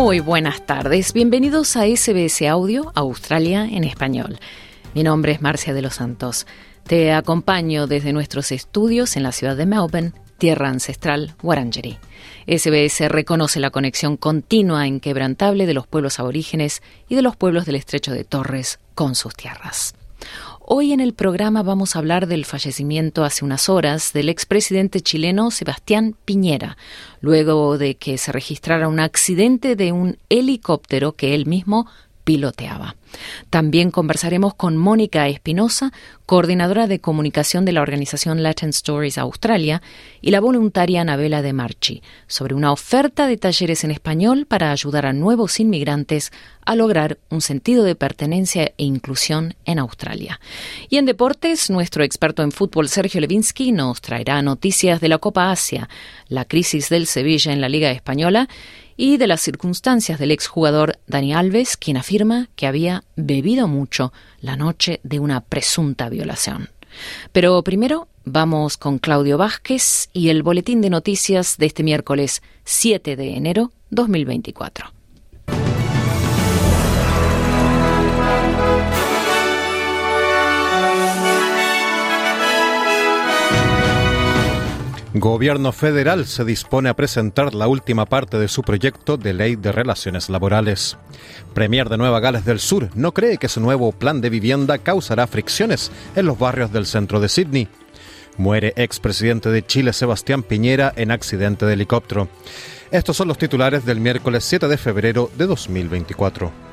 Muy buenas tardes, bienvenidos a SBS Audio Australia en español. Mi nombre es Marcia de los Santos. Te acompaño desde nuestros estudios en la ciudad de Melbourne, tierra ancestral Wurundjeri. SBS reconoce la conexión continua e inquebrantable de los pueblos aborígenes y de los pueblos del estrecho de Torres con sus tierras. Hoy en el programa vamos a hablar del fallecimiento hace unas horas del expresidente chileno Sebastián Piñera, luego de que se registrara un accidente de un helicóptero que él mismo piloteaba. También conversaremos con Mónica Espinosa, coordinadora de comunicación de la organización Latin Stories Australia, y la voluntaria Anabela de Marchi, sobre una oferta de talleres en español para ayudar a nuevos inmigrantes a lograr un sentido de pertenencia e inclusión en Australia. Y en deportes, nuestro experto en fútbol Sergio Levinsky nos traerá noticias de la Copa Asia, la crisis del Sevilla en la Liga Española y de las circunstancias del exjugador Dani Alves, quien afirma que había bebido mucho la noche de una presunta violación. Pero primero vamos con Claudio Vázquez y el boletín de noticias de este miércoles 7 de enero 2024. Gobierno federal se dispone a presentar la última parte de su proyecto de ley de relaciones laborales. Premier de Nueva Gales del Sur no cree que su nuevo plan de vivienda causará fricciones en los barrios del centro de Sydney. Muere expresidente de Chile Sebastián Piñera en accidente de helicóptero. Estos son los titulares del miércoles 7 de febrero de 2024.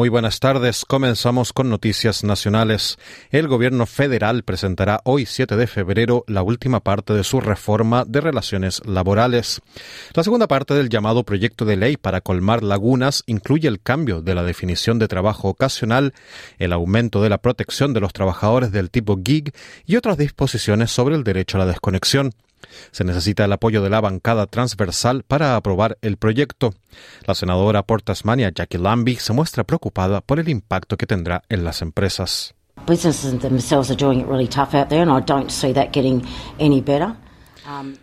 Muy buenas tardes. Comenzamos con noticias nacionales. El gobierno federal presentará hoy 7 de febrero la última parte de su reforma de relaciones laborales. La segunda parte del llamado proyecto de ley para colmar lagunas incluye el cambio de la definición de trabajo ocasional, el aumento de la protección de los trabajadores del tipo gig y otras disposiciones sobre el derecho a la desconexión. Se necesita el apoyo de la bancada transversal para aprobar el proyecto. La senadora por Tasmania, Jackie Lambie, se muestra preocupada por el impacto que tendrá en las empresas.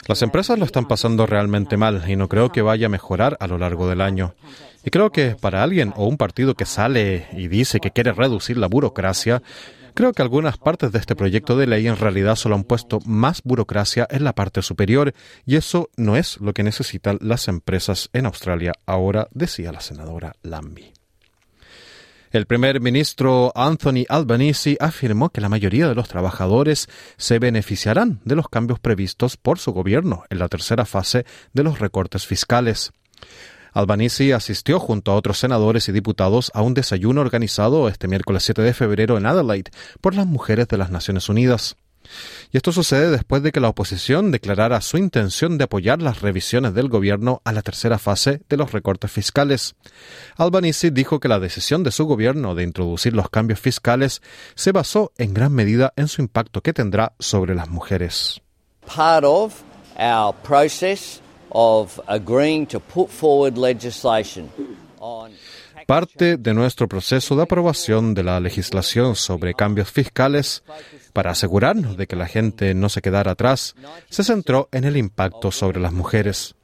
Las empresas lo están pasando realmente mal y no creo que vaya a mejorar a lo largo del año. Y creo que para alguien o un partido que sale y dice que quiere reducir la burocracia, Creo que algunas partes de este proyecto de ley en realidad solo han puesto más burocracia en la parte superior y eso no es lo que necesitan las empresas en Australia ahora, decía la senadora Lambie. El primer ministro Anthony Albanese afirmó que la mayoría de los trabajadores se beneficiarán de los cambios previstos por su gobierno en la tercera fase de los recortes fiscales. Albanese asistió junto a otros senadores y diputados a un desayuno organizado este miércoles 7 de febrero en Adelaide por las mujeres de las Naciones Unidas. Y esto sucede después de que la oposición declarara su intención de apoyar las revisiones del gobierno a la tercera fase de los recortes fiscales. Albanese dijo que la decisión de su gobierno de introducir los cambios fiscales se basó en gran medida en su impacto que tendrá sobre las mujeres. Part of our process Parte de nuestro proceso de aprobación de la legislación sobre cambios fiscales para asegurarnos de que la gente no se quedara atrás se centró en el impacto sobre las mujeres.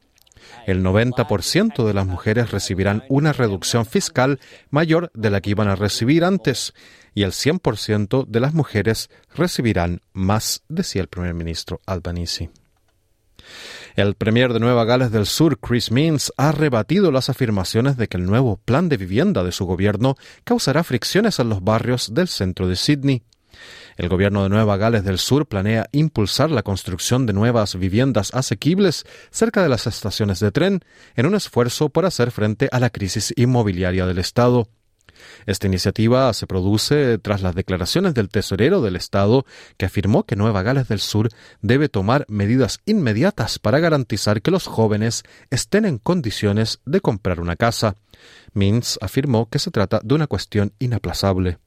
El 90% de las mujeres recibirán una reducción fiscal mayor de la que iban a recibir antes y el 100% de las mujeres recibirán más, decía el primer ministro Albanese. El premier de Nueva Gales del Sur, Chris Means, ha rebatido las afirmaciones de que el nuevo plan de vivienda de su gobierno causará fricciones en los barrios del centro de Sydney. El gobierno de Nueva Gales del Sur planea impulsar la construcción de nuevas viviendas asequibles cerca de las estaciones de tren en un esfuerzo por hacer frente a la crisis inmobiliaria del Estado. Esta iniciativa se produce tras las declaraciones del tesorero del Estado que afirmó que Nueva Gales del Sur debe tomar medidas inmediatas para garantizar que los jóvenes estén en condiciones de comprar una casa. Mintz afirmó que se trata de una cuestión inaplazable.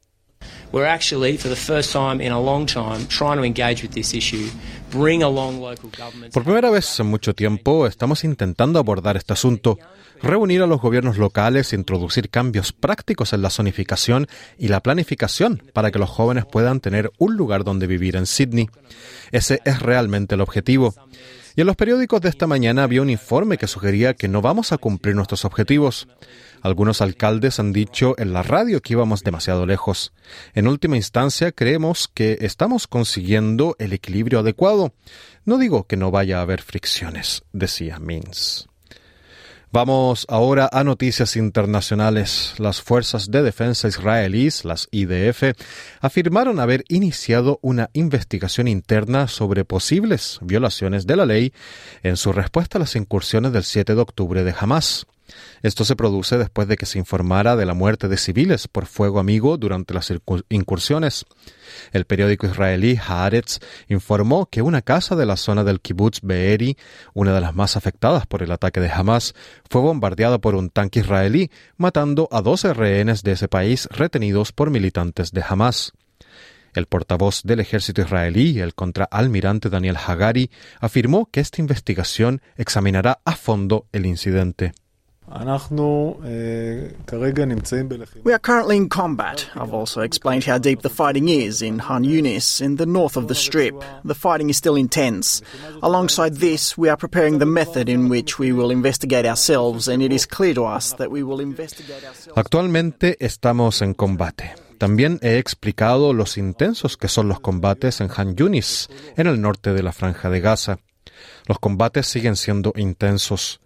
Por primera vez en mucho tiempo estamos intentando abordar este asunto, reunir a los gobiernos locales introducir cambios prácticos en la zonificación y la planificación para que los jóvenes puedan tener un lugar donde vivir en Sydney. Ese es realmente el objetivo. Y en los periódicos de esta mañana había un informe que sugería que no vamos a cumplir nuestros objetivos. Algunos alcaldes han dicho en la radio que íbamos demasiado lejos. En última instancia, creemos que estamos consiguiendo el equilibrio adecuado. No digo que no vaya a haber fricciones, decía Mins. Vamos ahora a noticias internacionales. Las fuerzas de defensa israelíes, las IDF, afirmaron haber iniciado una investigación interna sobre posibles violaciones de la ley en su respuesta a las incursiones del 7 de octubre de Hamas. Esto se produce después de que se informara de la muerte de civiles por fuego amigo durante las incursiones. El periódico israelí Haaretz informó que una casa de la zona del kibbutz Be'eri, una de las más afectadas por el ataque de Hamas, fue bombardeada por un tanque israelí, matando a 12 rehenes de ese país retenidos por militantes de Hamas. El portavoz del ejército israelí, el contraalmirante Daniel Hagari, afirmó que esta investigación examinará a fondo el incidente. We are currently in combat. I've also explained how deep the fighting is in Han Yunis, in the north of the Strip. The fighting is still intense. Alongside this, we are preparing the method in which we will investigate ourselves, and it is clear to us that we will investigate ourselves. Actualmente estamos en combate. También he explicado los intensos que son los combates en Han Yunis, en el norte de la Franja de Gaza. Los combates siguen siendo intensos.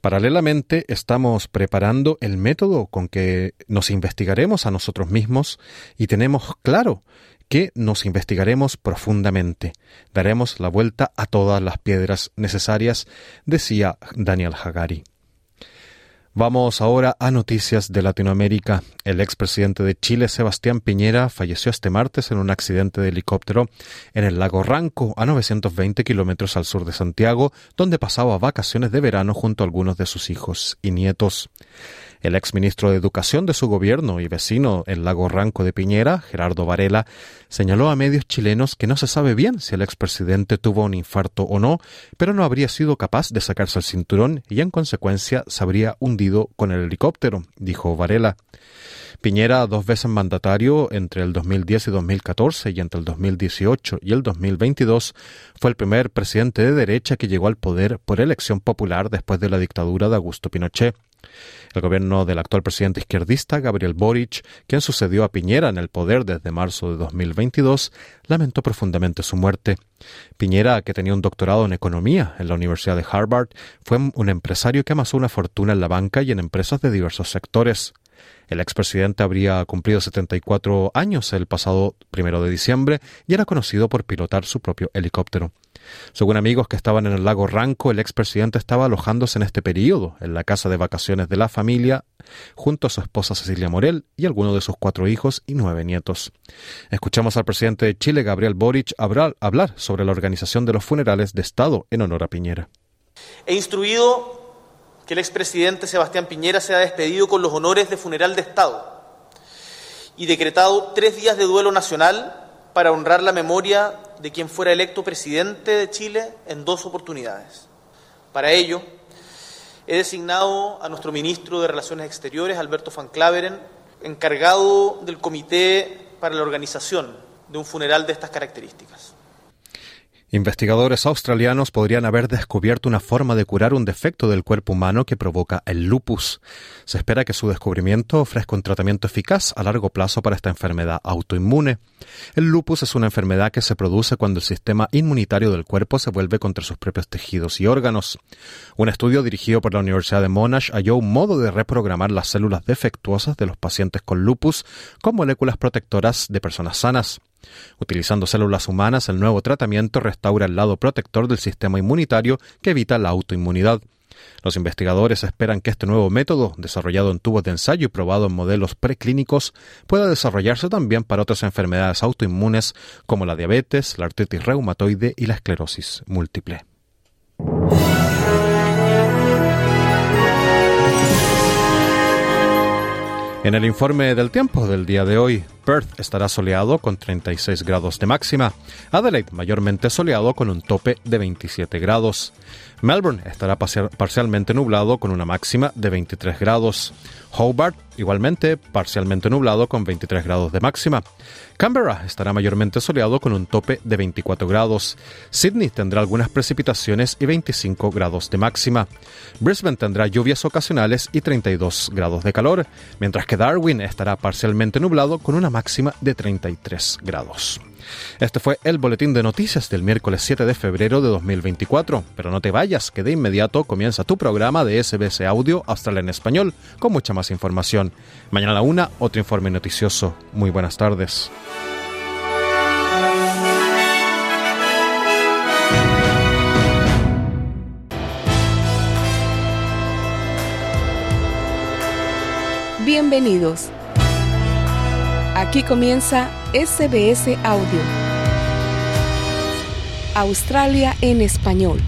Paralelamente, estamos preparando el método con que nos investigaremos a nosotros mismos y tenemos claro que nos investigaremos profundamente. Daremos la vuelta a todas las piedras necesarias, decía Daniel Hagari. Vamos ahora a noticias de Latinoamérica. El expresidente de Chile, Sebastián Piñera, falleció este martes en un accidente de helicóptero en el lago Ranco, a 920 kilómetros al sur de Santiago, donde pasaba vacaciones de verano junto a algunos de sus hijos y nietos. El exministro de Educación de su gobierno y vecino el lago Ranco de Piñera, Gerardo Varela, señaló a medios chilenos que no se sabe bien si el expresidente tuvo un infarto o no, pero no habría sido capaz de sacarse el cinturón y en consecuencia se habría hundido con el helicóptero, dijo Varela. Piñera, dos veces mandatario entre el 2010 y 2014 y entre el 2018 y el 2022, fue el primer presidente de derecha que llegó al poder por elección popular después de la dictadura de Augusto Pinochet. El gobierno del actual presidente izquierdista, Gabriel Boric, quien sucedió a Piñera en el poder desde marzo de 2022, lamentó profundamente su muerte. Piñera, que tenía un doctorado en economía en la Universidad de Harvard, fue un empresario que amasó una fortuna en la banca y en empresas de diversos sectores. El expresidente habría cumplido 74 años el pasado primero de diciembre y era conocido por pilotar su propio helicóptero. Según amigos que estaban en el lago Ranco, el expresidente estaba alojándose en este periodo en la casa de vacaciones de la familia junto a su esposa Cecilia Morel y algunos de sus cuatro hijos y nueve nietos. Escuchamos al presidente de Chile, Gabriel Boric, hablar sobre la organización de los funerales de Estado en honor a Piñera. He instruido que el expresidente Sebastián Piñera sea despedido con los honores de funeral de Estado y decretado tres días de duelo nacional para honrar la memoria de quien fuera electo presidente de Chile en dos oportunidades. Para ello, he designado a nuestro ministro de Relaciones Exteriores, Alberto Van Claveren, encargado del comité para la organización de un funeral de estas características. Investigadores australianos podrían haber descubierto una forma de curar un defecto del cuerpo humano que provoca el lupus. Se espera que su descubrimiento ofrezca un tratamiento eficaz a largo plazo para esta enfermedad autoinmune. El lupus es una enfermedad que se produce cuando el sistema inmunitario del cuerpo se vuelve contra sus propios tejidos y órganos. Un estudio dirigido por la Universidad de Monash halló un modo de reprogramar las células defectuosas de los pacientes con lupus con moléculas protectoras de personas sanas. Utilizando células humanas, el nuevo tratamiento restaura el lado protector del sistema inmunitario que evita la autoinmunidad. Los investigadores esperan que este nuevo método, desarrollado en tubos de ensayo y probado en modelos preclínicos, pueda desarrollarse también para otras enfermedades autoinmunes como la diabetes, la artritis reumatoide y la esclerosis múltiple. En el informe del tiempo del día de hoy, Perth estará soleado con 36 grados de máxima, Adelaide mayormente soleado con un tope de 27 grados, Melbourne estará parcialmente nublado con una máxima de 23 grados, Hobart igualmente parcialmente nublado con 23 grados de máxima, Canberra estará mayormente soleado con un tope de 24 grados. Sydney tendrá algunas precipitaciones y 25 grados de máxima. Brisbane tendrá lluvias ocasionales y 32 grados de calor, mientras que Darwin estará parcialmente nublado con una máxima de 33 grados. Este fue el boletín de noticias del miércoles 7 de febrero de 2024. Pero no te vayas, que de inmediato comienza tu programa de SBS Audio Australia en Español con mucha más información. Mañana a la una, otro informe noticioso. Muy buenas tardes. Bienvenidos. Aquí comienza SBS Audio. Australia en español.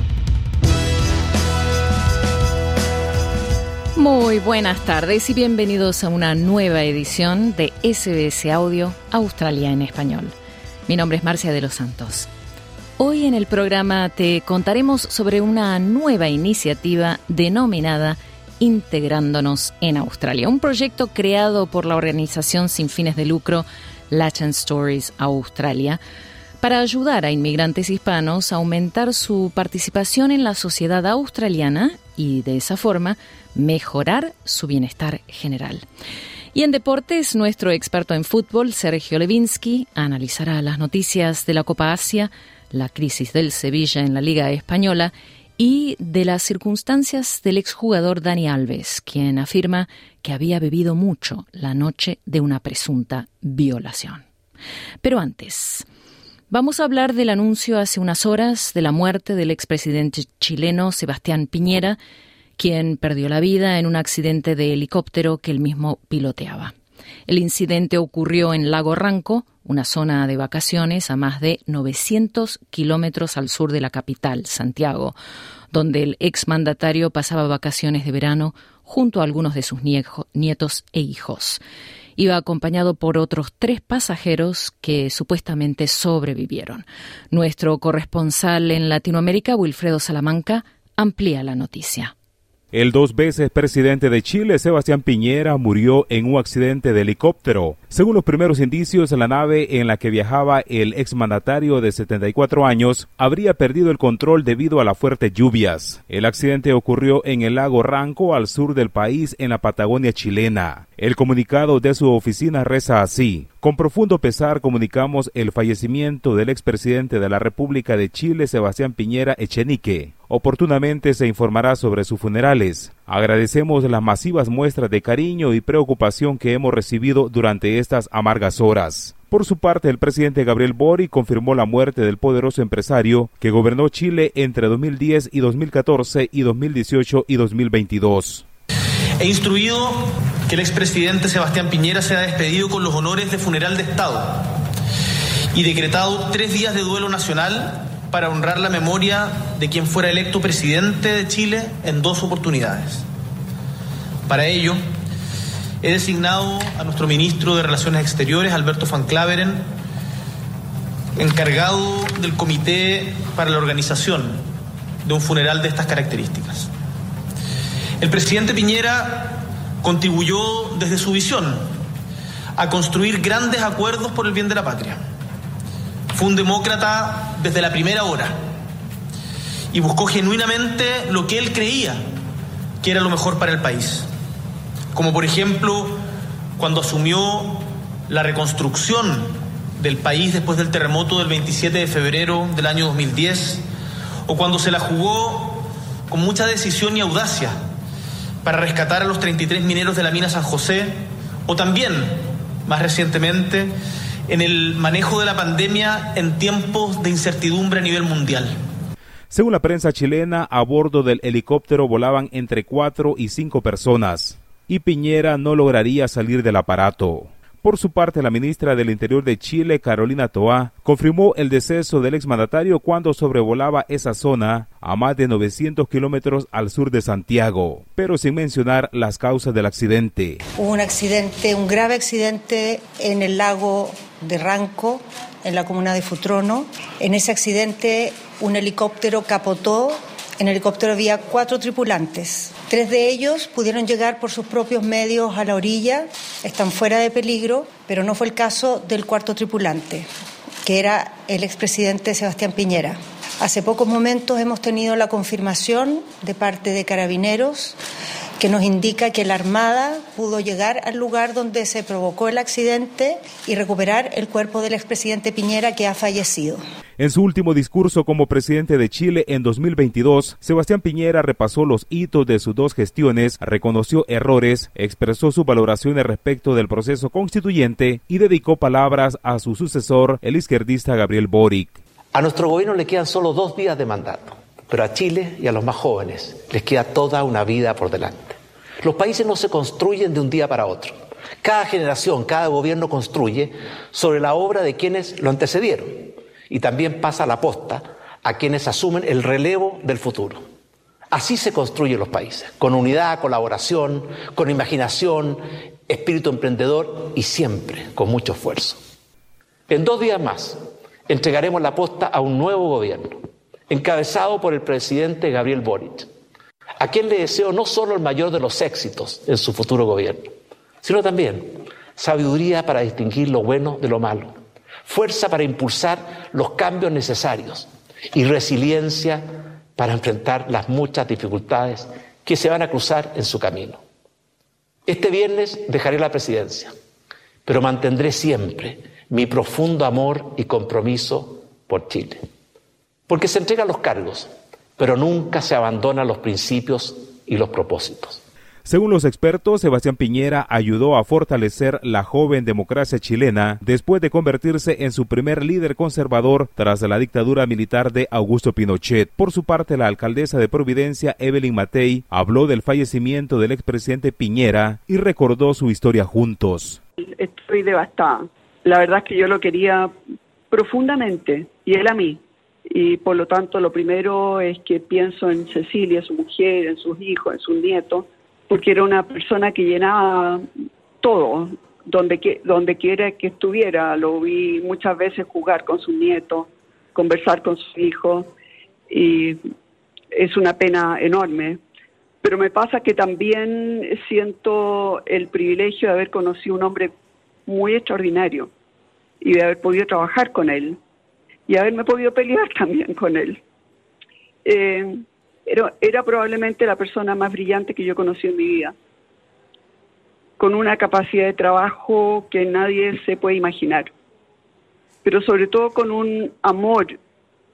Muy buenas tardes y bienvenidos a una nueva edición de SBS Audio Australia en español. Mi nombre es Marcia de los Santos. Hoy en el programa te contaremos sobre una nueva iniciativa denominada Integrándonos en Australia, un proyecto creado por la organización sin fines de lucro Latin Stories Australia para ayudar a inmigrantes hispanos a aumentar su participación en la sociedad australiana y de esa forma mejorar su bienestar general. Y en deportes, nuestro experto en fútbol, Sergio Levinsky, analizará las noticias de la Copa Asia, la crisis del Sevilla en la Liga Española y de las circunstancias del exjugador Dani Alves, quien afirma que había bebido mucho la noche de una presunta violación. Pero antes, vamos a hablar del anuncio hace unas horas de la muerte del expresidente chileno Sebastián Piñera, quien perdió la vida en un accidente de helicóptero que él mismo piloteaba. El incidente ocurrió en Lago Ranco, una zona de vacaciones a más de 900 kilómetros al sur de la capital, Santiago, donde el exmandatario pasaba vacaciones de verano junto a algunos de sus nietos e hijos. Iba acompañado por otros tres pasajeros que supuestamente sobrevivieron. Nuestro corresponsal en Latinoamérica, Wilfredo Salamanca, amplía la noticia. El dos veces presidente de Chile, Sebastián Piñera, murió en un accidente de helicóptero. Según los primeros indicios, la nave en la que viajaba el exmandatario de 74 años habría perdido el control debido a las fuertes lluvias. El accidente ocurrió en el lago Ranco, al sur del país, en la Patagonia chilena. El comunicado de su oficina reza así. Con profundo pesar comunicamos el fallecimiento del expresidente de la República de Chile, Sebastián Piñera Echenique. Oportunamente se informará sobre sus funerales. Agradecemos las masivas muestras de cariño y preocupación que hemos recibido durante estas amargas horas. Por su parte, el presidente Gabriel Bori confirmó la muerte del poderoso empresario que gobernó Chile entre 2010 y 2014 y 2018 y 2022. He instruido que el expresidente Sebastián Piñera sea despedido con los honores de funeral de Estado y decretado tres días de duelo nacional para honrar la memoria de quien fuera electo presidente de Chile en dos oportunidades. Para ello, he designado a nuestro ministro de Relaciones Exteriores, Alberto Van Claveren, encargado del comité para la organización de un funeral de estas características. El presidente Piñera contribuyó desde su visión a construir grandes acuerdos por el bien de la patria. Fue un demócrata desde la primera hora y buscó genuinamente lo que él creía que era lo mejor para el país. Como por ejemplo cuando asumió la reconstrucción del país después del terremoto del 27 de febrero del año 2010, o cuando se la jugó con mucha decisión y audacia para rescatar a los 33 mineros de la mina San José, o también, más recientemente, en el manejo de la pandemia en tiempos de incertidumbre a nivel mundial. Según la prensa chilena, a bordo del helicóptero volaban entre cuatro y cinco personas, y Piñera no lograría salir del aparato. Por su parte, la ministra del Interior de Chile, Carolina Toá, confirmó el deceso del exmandatario cuando sobrevolaba esa zona a más de 900 kilómetros al sur de Santiago, pero sin mencionar las causas del accidente. Hubo un accidente, un grave accidente en el lago de Ranco, en la comuna de Futrono. En ese accidente, un helicóptero capotó en el helicóptero había cuatro tripulantes. Tres de ellos pudieron llegar por sus propios medios a la orilla, están fuera de peligro, pero no fue el caso del cuarto tripulante, que era el expresidente Sebastián Piñera. Hace pocos momentos hemos tenido la confirmación de parte de carabineros que nos indica que la Armada pudo llegar al lugar donde se provocó el accidente y recuperar el cuerpo del expresidente Piñera que ha fallecido. En su último discurso como presidente de Chile en 2022, Sebastián Piñera repasó los hitos de sus dos gestiones, reconoció errores, expresó sus valoraciones respecto del proceso constituyente y dedicó palabras a su sucesor, el izquierdista Gabriel Boric. A nuestro gobierno le quedan solo dos días de mandato pero a Chile y a los más jóvenes les queda toda una vida por delante. Los países no se construyen de un día para otro. Cada generación, cada gobierno construye sobre la obra de quienes lo antecedieron y también pasa la posta a quienes asumen el relevo del futuro. Así se construyen los países, con unidad, colaboración, con imaginación, espíritu emprendedor y siempre con mucho esfuerzo. En dos días más entregaremos la posta a un nuevo gobierno encabezado por el presidente Gabriel Boric, a quien le deseo no solo el mayor de los éxitos en su futuro gobierno, sino también sabiduría para distinguir lo bueno de lo malo, fuerza para impulsar los cambios necesarios y resiliencia para enfrentar las muchas dificultades que se van a cruzar en su camino. Este viernes dejaré la presidencia, pero mantendré siempre mi profundo amor y compromiso por Chile porque se entregan los cargos, pero nunca se abandonan los principios y los propósitos. Según los expertos, Sebastián Piñera ayudó a fortalecer la joven democracia chilena después de convertirse en su primer líder conservador tras la dictadura militar de Augusto Pinochet. Por su parte, la alcaldesa de Providencia, Evelyn Matei, habló del fallecimiento del expresidente Piñera y recordó su historia juntos. Estoy devastada. La verdad es que yo lo quería profundamente y él a mí y por lo tanto lo primero es que pienso en Cecilia, su mujer, en sus hijos, en sus nietos, porque era una persona que llenaba todo, donde, donde quiera que estuviera. Lo vi muchas veces jugar con sus nietos, conversar con sus hijos, y es una pena enorme. Pero me pasa que también siento el privilegio de haber conocido un hombre muy extraordinario y de haber podido trabajar con él y haberme podido pelear también con él. Eh, era, era probablemente la persona más brillante que yo conocí en mi vida, con una capacidad de trabajo que nadie se puede imaginar, pero sobre todo con un amor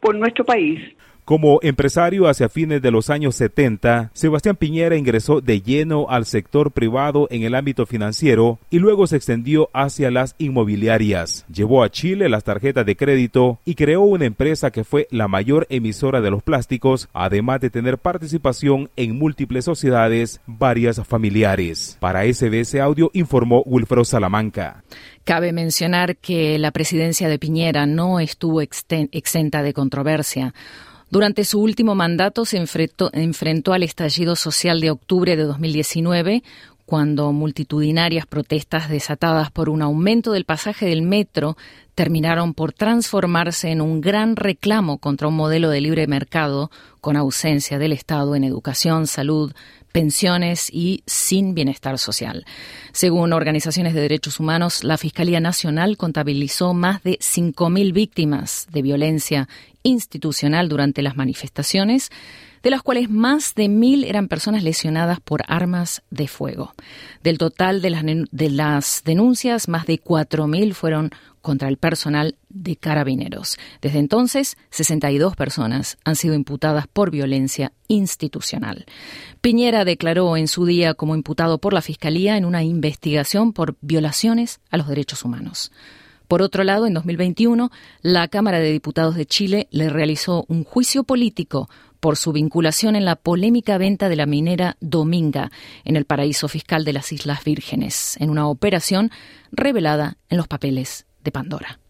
por nuestro país, como empresario hacia fines de los años 70, Sebastián Piñera ingresó de lleno al sector privado en el ámbito financiero y luego se extendió hacia las inmobiliarias. Llevó a Chile las tarjetas de crédito y creó una empresa que fue la mayor emisora de los plásticos, además de tener participación en múltiples sociedades, varias familiares. Para SBS Audio informó Wilfredo Salamanca. Cabe mencionar que la presidencia de Piñera no estuvo exenta de controversia. Durante su último mandato se enfrentó, al estallido social de octubre de 2019, cuando multitudinarias protestas desatadas por un aumento del pasaje del metro terminaron por transformarse en un gran reclamo contra un modelo de libre mercado con ausencia del Estado en educación, salud, pensiones y sin bienestar social. Según organizaciones de derechos humanos, la Fiscalía Nacional contabilizó más de 5.000 víctimas de violencia institucional durante las manifestaciones, de las cuales más de mil eran personas lesionadas por armas de fuego. Del total de las, de las denuncias, más de 4.000 fueron contra el personal de carabineros. Desde entonces, 62 personas han sido imputadas por violencia institucional. Piñera declaró en su día como imputado por la Fiscalía en una investigación por violaciones a los derechos humanos. Por otro lado, en 2021, la Cámara de Diputados de Chile le realizó un juicio político por su vinculación en la polémica venta de la minera Dominga en el paraíso fiscal de las Islas Vírgenes, en una operación revelada en los papeles de Pandora.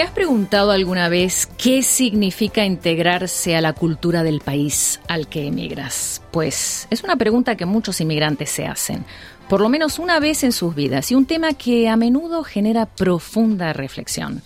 ¿Te has preguntado alguna vez qué significa integrarse a la cultura del país al que emigras? Pues es una pregunta que muchos inmigrantes se hacen, por lo menos una vez en sus vidas, y un tema que a menudo genera profunda reflexión.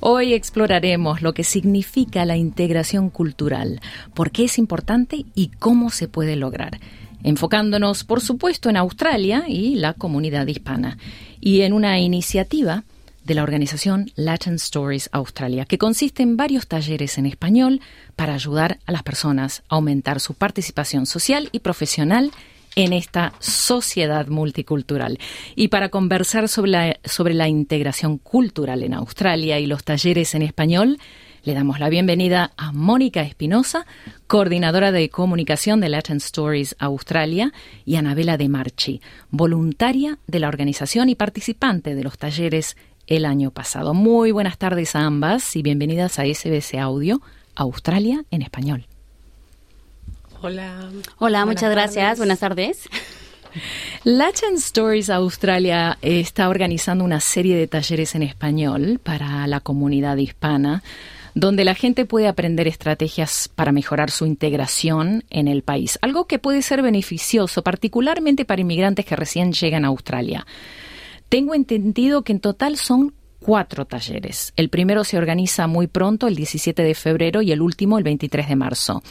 Hoy exploraremos lo que significa la integración cultural, por qué es importante y cómo se puede lograr, enfocándonos, por supuesto, en Australia y la comunidad hispana, y en una iniciativa de la organización Latin Stories Australia, que consiste en varios talleres en español para ayudar a las personas a aumentar su participación social y profesional en esta sociedad multicultural. Y para conversar sobre la, sobre la integración cultural en Australia y los talleres en español, le damos la bienvenida a Mónica Espinosa, coordinadora de comunicación de Latin Stories Australia, y Anabela De Marchi, voluntaria de la organización y participante de los talleres el año pasado. Muy buenas tardes a ambas y bienvenidas a SBC Audio, Australia en español. Hola. Hola, muchas gracias. Buenas tardes. Latin Stories Australia está organizando una serie de talleres en español para la comunidad hispana donde la gente puede aprender estrategias para mejorar su integración en el país, algo que puede ser beneficioso particularmente para inmigrantes que recién llegan a Australia. Tengo entendido que en total son cuatro talleres. El primero se organiza muy pronto, el 17 de febrero, y el último el 23 de marzo.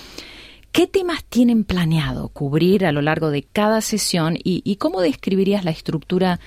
¿Qué temas tienen planeado cubrir a lo largo de cada sesión y, cómo describirías la estructura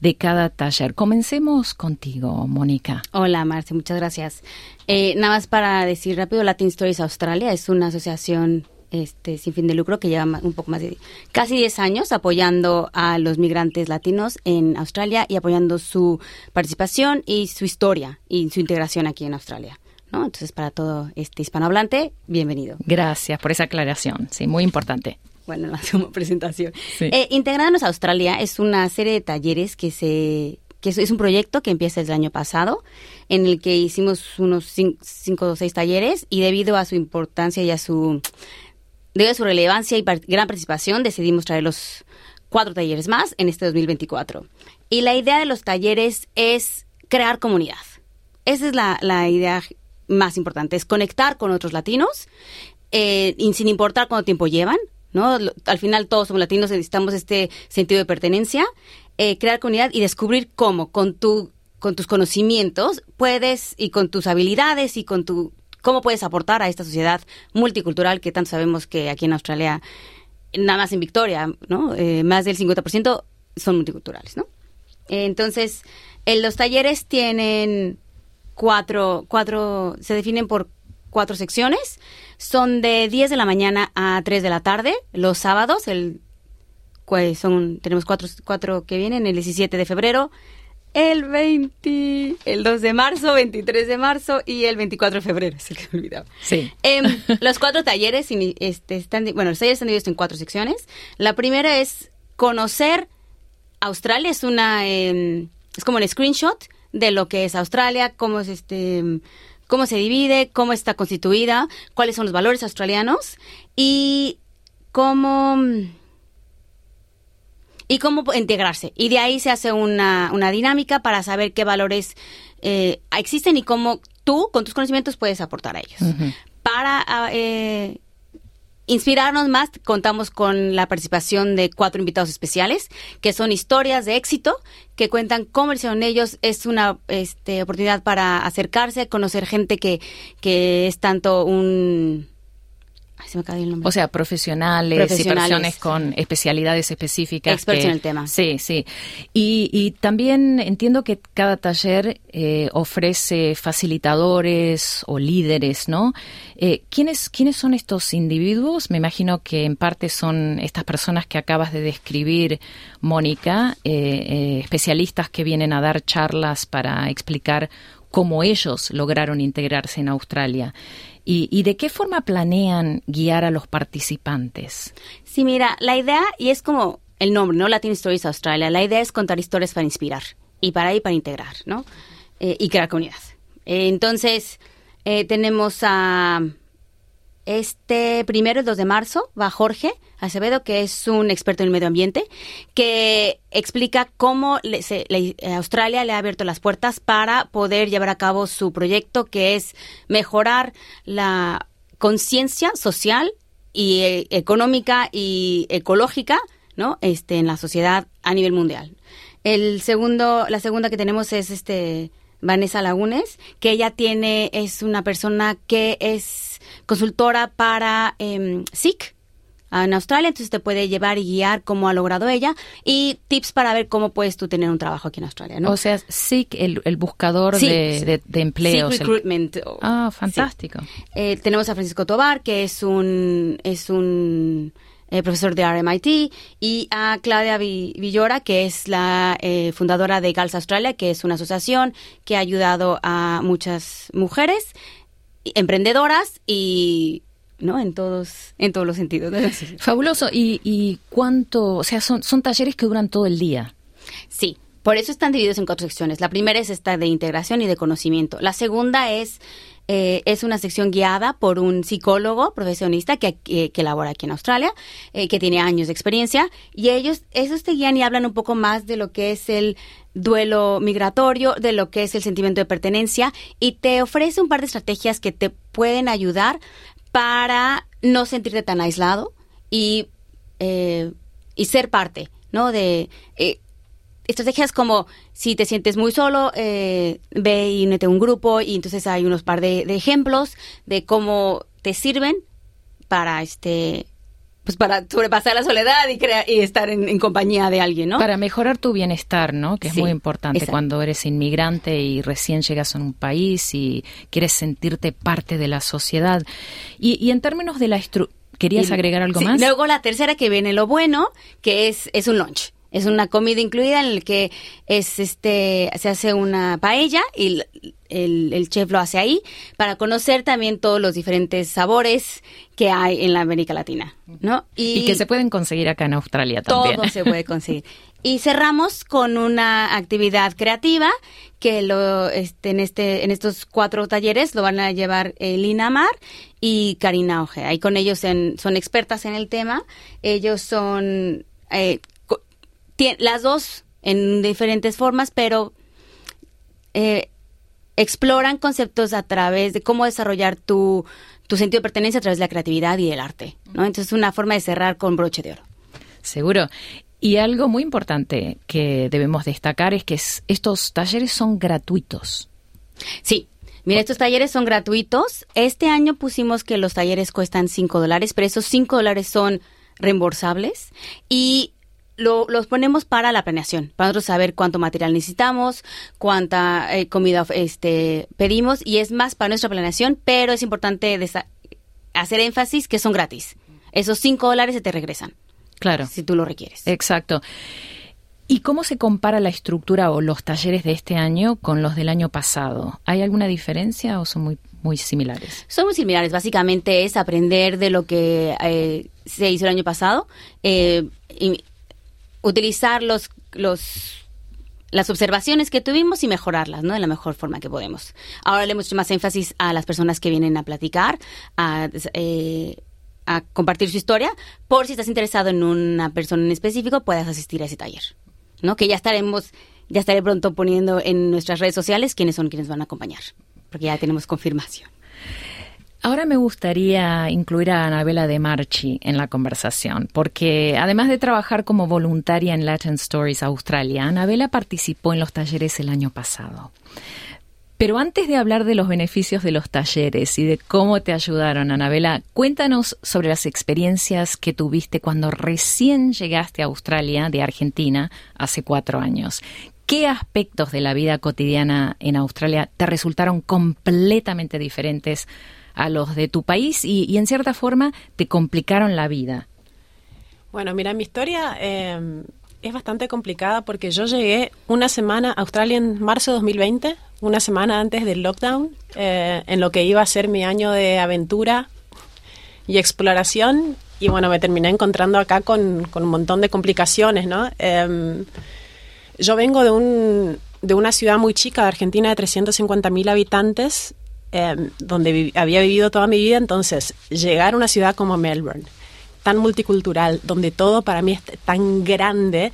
de cada taller? Comencemos contigo, Mónica. Hola, Marce, muchas gracias. Eh, nada más para decir rápido, Latin Stories Australia es una asociación este, sin fin de lucro que lleva un poco más de casi 10 años apoyando a los migrantes latinos en Australia y apoyando su participación y su historia y su integración aquí en Australia. ¿no? Entonces, para todo este hispanohablante, bienvenido. Gracias por esa aclaración, sí, muy importante. Bueno, la presentación. Eh, Integrarnos a Australia es una serie de talleres que se que es, un proyecto que empieza el año pasado, en el que hicimos unos cinco o seis talleres y debido a su importancia y a su Debido a su relevancia y gran participación, decidimos traer los cuatro talleres más en este 2024. Y la idea de los talleres es crear comunidad. Esa es la, idea más importante, es conectar con otros latinos, eh, sin importar cuánto tiempo llevan, ¿no? Al final todos somos latinos, necesitamos este sentido de pertenencia, eh, crear comunidad y descubrir cómo con tu con tus conocimientos puedes y con tus habilidades y con tu cómo puedes aportar a esta sociedad multicultural que tanto sabemos que aquí en Australia, nada más en Victoria, ¿no? Eh, más del 50% son multiculturales, ¿no? Entonces, los talleres tienen cuatro, cuatro, se definen por cuatro secciones. Son de 10 de la mañana a 3 de la tarde, los sábados, el, pues son, tenemos cuatro, cuatro que vienen, el 17 de febrero, el 20, el 2 de marzo, 23 de marzo y el 24 de febrero, es el que me olvidaba. Sí. Em, los cuatro talleres este, están, bueno, los talleres están divididos en cuatro secciones. La primera es conocer Australia, es una, em, es como un screenshot de lo que es Australia, cómo es este, cómo se divide, cómo está constituida, cuáles son los valores australianos y cómo y cómo integrarse. Y de ahí se hace una, una dinámica para saber qué valores eh, existen y cómo tú, con tus conocimientos, puedes aportar a ellos. Para ah, eh, inspirarnos más, contamos con la participación de cuatro invitados especiales, que son historias de éxito, que cuentan cómo hicieron ellos. Es una este, oportunidad para acercarse, conocer gente que, que es tanto un o sea, profesionales, y personas con especialidades específicas. Expertos en el tema. Sí, sí. Y, también entiendo que cada taller eh, ofrece facilitadores o líderes, ¿no? Eh, ¿quiénes, ¿Quiénes son estos individuos? Me imagino que en parte son estas personas que acabas de describir, Mónica, eh, especialistas que vienen a dar charlas para explicar cómo ellos lograron integrarse en Australia. ¿Y, de qué forma planean guiar a los participantes? Sí, mira, la idea, y es como el nombre, ¿no? Latin Stories Australia, la idea es contar historias para inspirar y para ahí para integrar, ¿no? Eh, y crear comunidad. Entonces, eh, tenemos a este primero, el 2 de marzo, va Jorge Acevedo, que es un experto en el medio ambiente, que explica cómo Australia le ha abierto las puertas para poder llevar a cabo su proyecto, que es mejorar la conciencia social y eh, económica y ecológica, ¿no? Este, en la sociedad a nivel mundial. El segundo, la segunda que tenemos es este Vanessa Lagunes, que ella tiene, es una persona que es consultora para eh, SIC en Australia, entonces te puede llevar y guiar cómo ha logrado ella y tips para ver cómo puedes tú tener un trabajo aquí en Australia, ¿no? O sea, SIC, el, buscador de, de, empleos. SIC Recruitment. Ah, fantástico. Eh, tenemos a Francisco Tobar, que es un, es un eh, profesor de RMIT, y a Claudia Villora, que es la eh, fundadora de Gals Australia, que es una asociación que ha ayudado a muchas mujeres emprendedoras y ¿no? En todos, en todos los sentidos. Fabuloso. ¿Y, ¿Y, cuánto? O sea, son, son talleres que duran todo el día. Sí. Por eso están divididos en cuatro secciones. La primera es esta de integración y de conocimiento. La segunda es eh, es una sección guiada por un psicólogo profesionista que, que, labora aquí en Australia, eh, que tiene años de experiencia, y ellos, esos te guían y hablan un poco más de lo que es el duelo migratorio, de lo que es el sentimiento de pertenencia, y te ofrece un par de estrategias que te pueden ayudar para no sentirte tan aislado y, eh, y ser parte, ¿no? De estrategias como si te sientes muy solo, eh, ve y mete un grupo y entonces hay unos par de, ejemplos de cómo te sirven para este pues para sobrepasar la soledad y crear y estar en, compañía de alguien, ¿no? Para mejorar tu bienestar, ¿no? Que es muy importante cuando eres inmigrante y recién llegas a un país y quieres sentirte parte de la sociedad. Y, en términos de la ¿Querías agregar algo más? Luego la tercera que viene lo bueno, que es, es un lunch. Es una comida incluida en la que es este se hace una paella y el, chef lo hace ahí para conocer también todos los diferentes sabores que hay en la América Latina, ¿no? Y, que se pueden conseguir acá en Australia también. Todo se puede conseguir. Y cerramos con una actividad creativa que lo este, en este en estos cuatro talleres lo van a llevar eh, Lina Mar y Karina Oje. Ahí con ellos son expertas en el tema. Ellos son eh, las dos en diferentes formas, pero eh, exploran conceptos a través de cómo desarrollar tu, tu sentido de pertenencia a través de la creatividad y el arte. ¿no? Entonces es una forma de cerrar con broche de oro. Seguro. Y algo muy importante que debemos destacar es que estos talleres son gratuitos. Sí, Mira, estos talleres son gratuitos. Este año pusimos que los talleres cuestan 5 dólares, pero esos 5 dólares son reembolsables. Y los ponemos para la planeación, para nosotros saber cuánto material necesitamos, cuánta eh, comida este, pedimos y es más para nuestra planeación, pero es importante hacer énfasis que son gratis. Esos cinco dólares se te regresan. Claro. Si tú lo requieres. Exacto. ¿Y cómo se compara la estructura o los talleres de este año con los del año pasado? ¿Hay alguna diferencia o son muy, muy similares? Son muy similares. Básicamente es aprender de lo que eh, se hizo el año pasado. Eh, utilizar los, los las observaciones que tuvimos y mejorarlas, ¿no? De la mejor forma que podemos. Ahora le hecho más énfasis a las personas que vienen a platicar, a, eh, a compartir su historia, por si estás interesado en una persona en específico, puedas asistir a ese taller, ¿no? Que ya estaremos, ya estaré pronto poniendo en nuestras redes sociales quiénes son quienes van a acompañar, porque ya tenemos confirmación. Ahora me gustaría incluir a Anabela de Marchi en la conversación, porque además de trabajar como voluntaria en Latin Stories Australia, Anabela participó en los talleres el año pasado. Pero antes de hablar de los beneficios de los talleres y de cómo te ayudaron, Anabela, cuéntanos sobre las experiencias que tuviste cuando recién llegaste a Australia de Argentina hace cuatro años. ¿Qué aspectos de la vida cotidiana en Australia te resultaron completamente diferentes a los de tu país y, en cierta forma te complicaron la vida. Bueno, mira, mi historia eh, es bastante complicada porque yo llegué una semana a Australia en marzo de 2020 una semana antes del lockdown, eh, en lo que iba a ser mi año de aventura y exploración. Y bueno, me terminé encontrando acá con, con un montón de complicaciones, ¿no? Em, yo vengo de, un, de una ciudad muy chica de Argentina de 350.000 habitantes, em, donde había vivido toda mi vida. Entonces, llegar a una ciudad como Melbourne, tan multicultural, donde todo para mí es tan grande,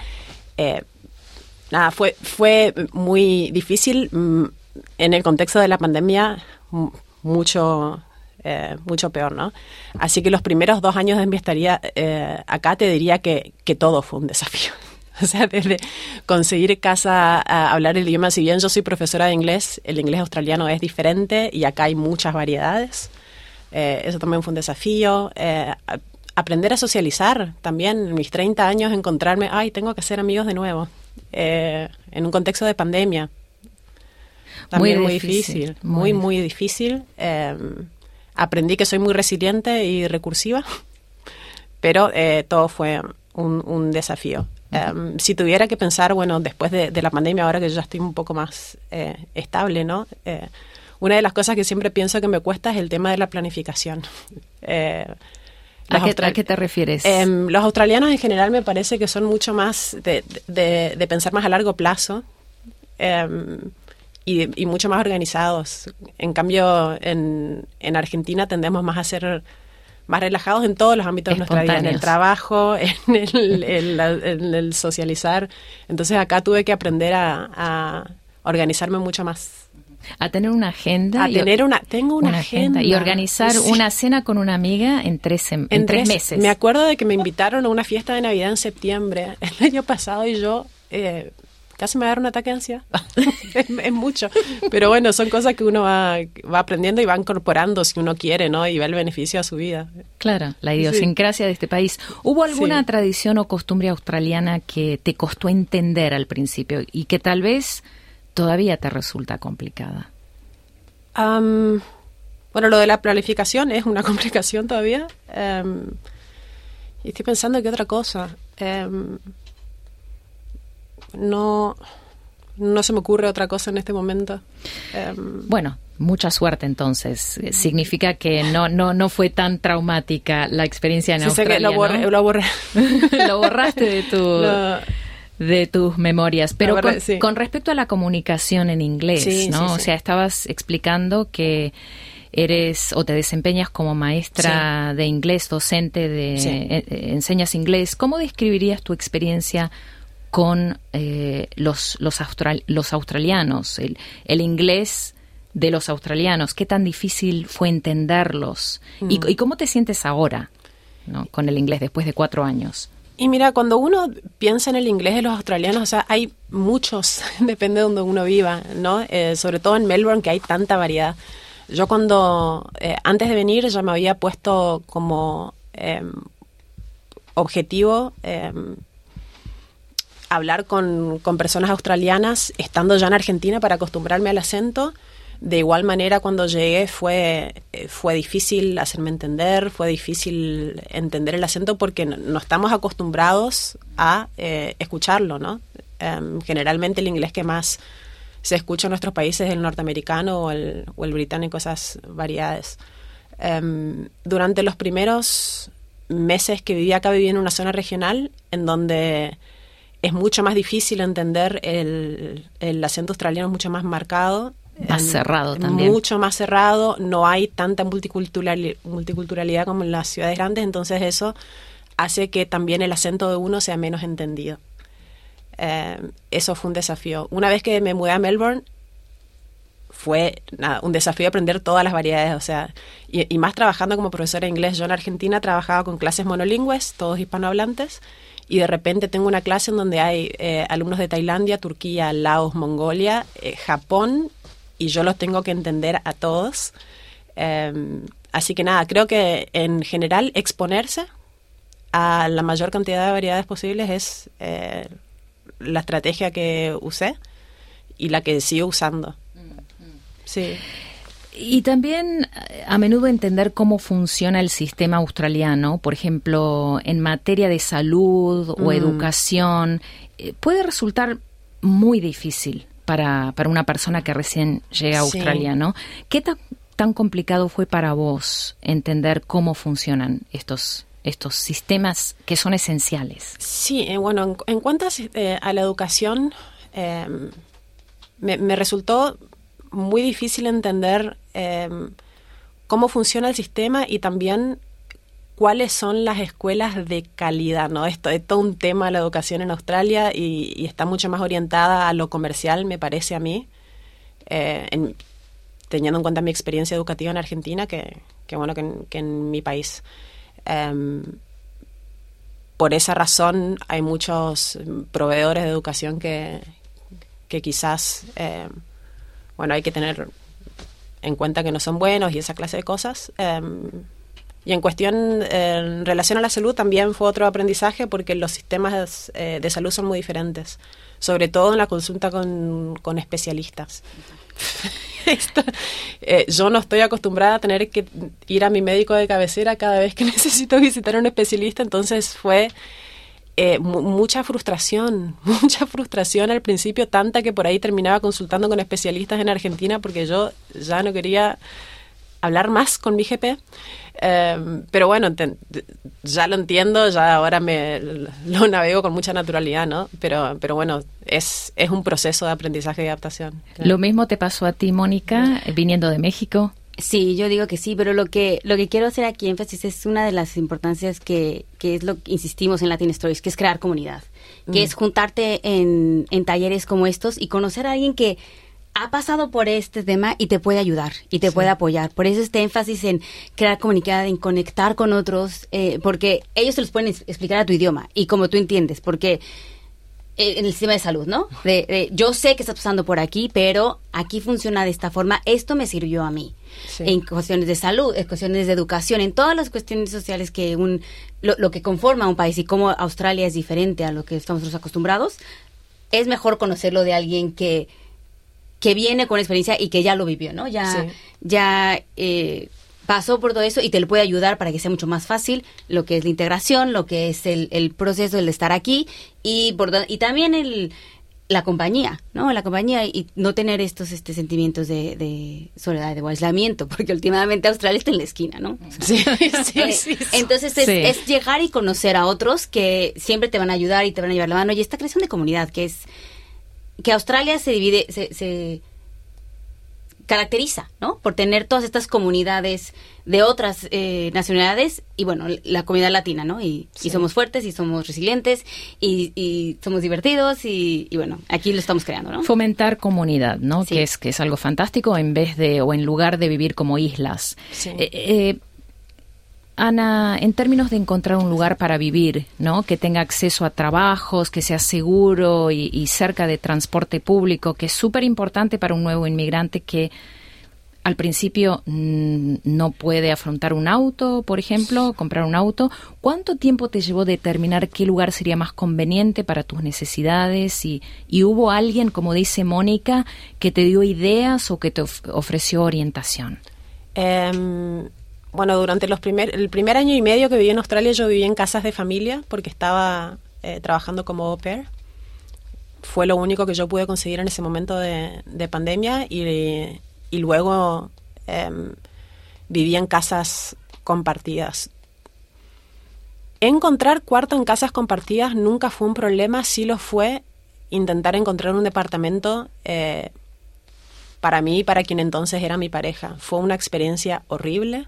eh, nada, fue, fue muy difícil. Mm, en el contexto de la pandemia, mucho, eh, mucho peor, ¿no? Así que los primeros dos años de mi estadía eh, acá te diría que, que todo fue un desafío. O sea, desde conseguir casa, a hablar el idioma, si bien yo soy profesora de inglés, el inglés australiano es diferente y acá hay muchas variedades. Eh, eso también fue un desafío. aprender a socializar también, en mis 30 años, encontrarme, ay, tengo que hacer amigos de nuevo, en un contexto de pandemia. También muy, difícil, muy, muy difícil. Aprendí que soy muy resiliente y recursiva, pero eh, todo fue un, desafío. Em, si tuviera que pensar, bueno, después de, la pandemia, ahora que yo ya estoy un poco más eh, estable, ¿no? Eh, una de las cosas que siempre pienso que me cuesta es el tema de la planificación. ¿A qué, te refieres? Em, los australianos en general me parece que son mucho más de, de pensar más a largo plazo y, mucho más organizados. En cambio, en, en Argentina tendemos más a ser más relajados en todos los ámbitos de nuestra vida, en el trabajo, en el, el, socializar. Entonces acá tuve que aprender a, organizarme mucho más. A tener una agenda. A tener una, tengo una, agenda. Y organizar una cena con una amiga en tres, en, tres, meses. Me acuerdo de que me invitaron a una fiesta de Navidad en septiembre el año pasado y yo eh, casi me va a dar un ataque de ansiedad. es, mucho. Pero bueno, son cosas que uno va, aprendiendo y va incorporando si uno quiere, ¿no? Y ve el beneficio a su vida. Claro, la idiosincrasia de este país. ¿Hubo alguna tradición o costumbre australiana que te costó entender al principio y que tal vez todavía te resulta complicada? bueno, lo de la planificación es una complicación todavía. Em, y estoy pensando que otra cosa. Um, no, no se me ocurre otra cosa en este momento. Em, bueno, mucha suerte entonces. Significa que no, no, no fue tan traumática la experiencia en sí, Australia. Sé que lo, borré, lo, borré. lo borraste de tu. de tus memorias. Pero con, respecto a la comunicación en inglés, ¿no? o sea, estabas explicando que eres o te desempeñas como maestra de inglés, docente de eh, enseñas inglés. ¿Cómo describirías tu experiencia con eh, los, los, los australianos, el, el, inglés de los australianos, qué tan difícil fue entenderlos y, mm. cómo te sientes ahora ¿no? con el inglés después de cuatro años. Y mira, cuando uno piensa en el inglés de los australianos, o sea, hay muchos, depende de donde uno viva, ¿no? Eh, sobre todo en Melbourne, que hay tanta variedad. Yo cuando, eh, antes de venir, ya me había puesto como em, objetivo em, hablar con, personas australianas estando ya en Argentina para acostumbrarme al acento. De igual manera, cuando llegué fue, eh, fue difícil hacerme entender, fue difícil entender el acento porque no, estamos acostumbrados a eh, escucharlo, ¿no? Em, generalmente el inglés que más se escucha en nuestros países es el norteamericano o el, o el británico, esas variedades. Em, durante los primeros meses que viví acá, viví en una zona regional en donde es mucho más difícil entender el, el acento australiano, es mucho más marcado. Más cerrado también. Mucho más cerrado, no hay tanta multiculturalidad, multiculturalidad como en las ciudades grandes, entonces eso hace que también el acento de uno sea menos entendido. Eh, eso fue un desafío. Una vez que me mudé a Melbourne, fue un desafío aprender todas las variedades, o sea, y, y, más trabajando como profesora de inglés. Yo en Argentina trabajaba con clases monolingües, todos hispanohablantes, y de repente tengo una clase en donde hay eh, alumnos de Tailandia, Turquía, Laos, Mongolia, eh, Japón, y yo los tengo que entender a todos. Em, así que nada, creo que en general exponerse a la mayor cantidad de variedades posibles es eh, la estrategia que usé y la que sigo usando. Mm, mm. Sí. Y también eh, a menudo entender cómo funciona el sistema australiano, por ejemplo, en materia de salud o mm. educación, eh, puede resultar muy difícil para, para una persona que recién llega a Australia, ¿no? ¿Qué tan, tan complicado fue para vos entender cómo funcionan estos estos sistemas que son esenciales? Sí, eh, bueno, en, cuanto eh, a la educación, me, resultó muy difícil entender em, cómo funciona el sistema y también cuáles son las escuelas de calidad, ¿no? Esto es todo un tema la educación en Australia y, está mucho más orientada a lo comercial, me parece a mí, eh, teniendo en cuenta mi experiencia educativa en Argentina, que, bueno, que en, mi país. Em, por esa razón hay muchos proveedores de educación que, que quizás, em, bueno, hay que tener en cuenta que no son buenos y esa clase de cosas. Em, y en cuestión, en relación a la salud, también fue otro aprendizaje porque los sistemas eh, de salud son muy diferentes, sobre todo en la consulta con, con especialistas. Eh, yo no estoy acostumbrada a tener que ir a mi médico de cabecera cada vez que necesito visitar a un especialista, entonces fue eh, mucha frustración, mucha frustración al principio, tanta que por ahí terminaba consultando con especialistas en Argentina porque yo ya no quería hablar más con mi GP. Em, pero bueno, ya lo entiendo, ya ahora me lo navego con mucha naturalidad, ¿no? Pero, pero bueno, es, es un proceso de aprendizaje y adaptación. Lo mismo te pasó a ti, Mónica, viniendo de México. Sí, yo digo que sí, pero lo que lo que quiero hacer aquí énfasis es una de las importancias que, que es lo que insistimos en Latin Stories, que es crear comunidad, que mm. es juntarte en, en talleres como estos y conocer a alguien que ha pasado por este tema y te puede ayudar y te puede apoyar. Por eso este énfasis en crear comunidad, en conectar con otros, eh, porque ellos te los pueden explicar a tu idioma y como tú entiendes, porque en el sistema de salud, ¿no? De, yo sé que está pasando por aquí, pero aquí funciona de esta forma, esto me sirvió a mí. En cuestiones de salud, en cuestiones de educación, en todas las cuestiones sociales que un, lo, lo que conforma un país y cómo Australia es diferente a lo que estamos acostumbrados, es mejor conocerlo de alguien que que viene con experiencia y que ya lo vivió, ¿no? Ya, ya eh, pasó por todo eso y te le puede ayudar para que sea mucho más fácil lo que es la integración, lo que es el, el proceso del estar aquí y, por, y también el, la compañía, ¿no? La compañía y no tener estos este, sentimientos de, de soledad, de aislamiento, porque últimamente Australia está en la esquina, ¿no? Sí, sí, sí, Entonces es, es, llegar y conocer a otros que siempre te van a ayudar y te van a llevar la mano y esta creación de comunidad que es que Australia se divide, se, caracteriza, ¿no? Por tener todas estas comunidades de otras eh, nacionalidades y bueno, la comunidad latina, ¿no? Y, somos fuertes y somos resilientes y, somos divertidos y, bueno, aquí lo estamos creando, ¿no? Fomentar comunidad, ¿no? Que es que es algo fantástico en vez de o en lugar de vivir como islas. Sí. Eh, eh, Ana, en términos de encontrar un lugar para vivir, ¿no? Que tenga acceso a trabajos, que sea seguro y, cerca de transporte público, que es súper importante para un nuevo inmigrante que al principio mm, no puede afrontar un auto, por ejemplo, comprar un auto. ¿Cuánto tiempo te llevó determinar qué lugar sería más conveniente para tus necesidades? Y, hubo alguien, como dice Mónica, que te dio ideas o que te ofreció orientación. Em, bueno, durante los primer, el primer año y medio que viví en Australia yo viví en casas de familia porque estaba eh, trabajando como au pair. Fue lo único que yo pude conseguir en ese momento de, pandemia y, y luego em, viví en casas compartidas. Encontrar cuarto en casas compartidas nunca fue un problema, sí lo fue intentar encontrar un departamento eh, para mí y para quien entonces era mi pareja. Fue una experiencia horrible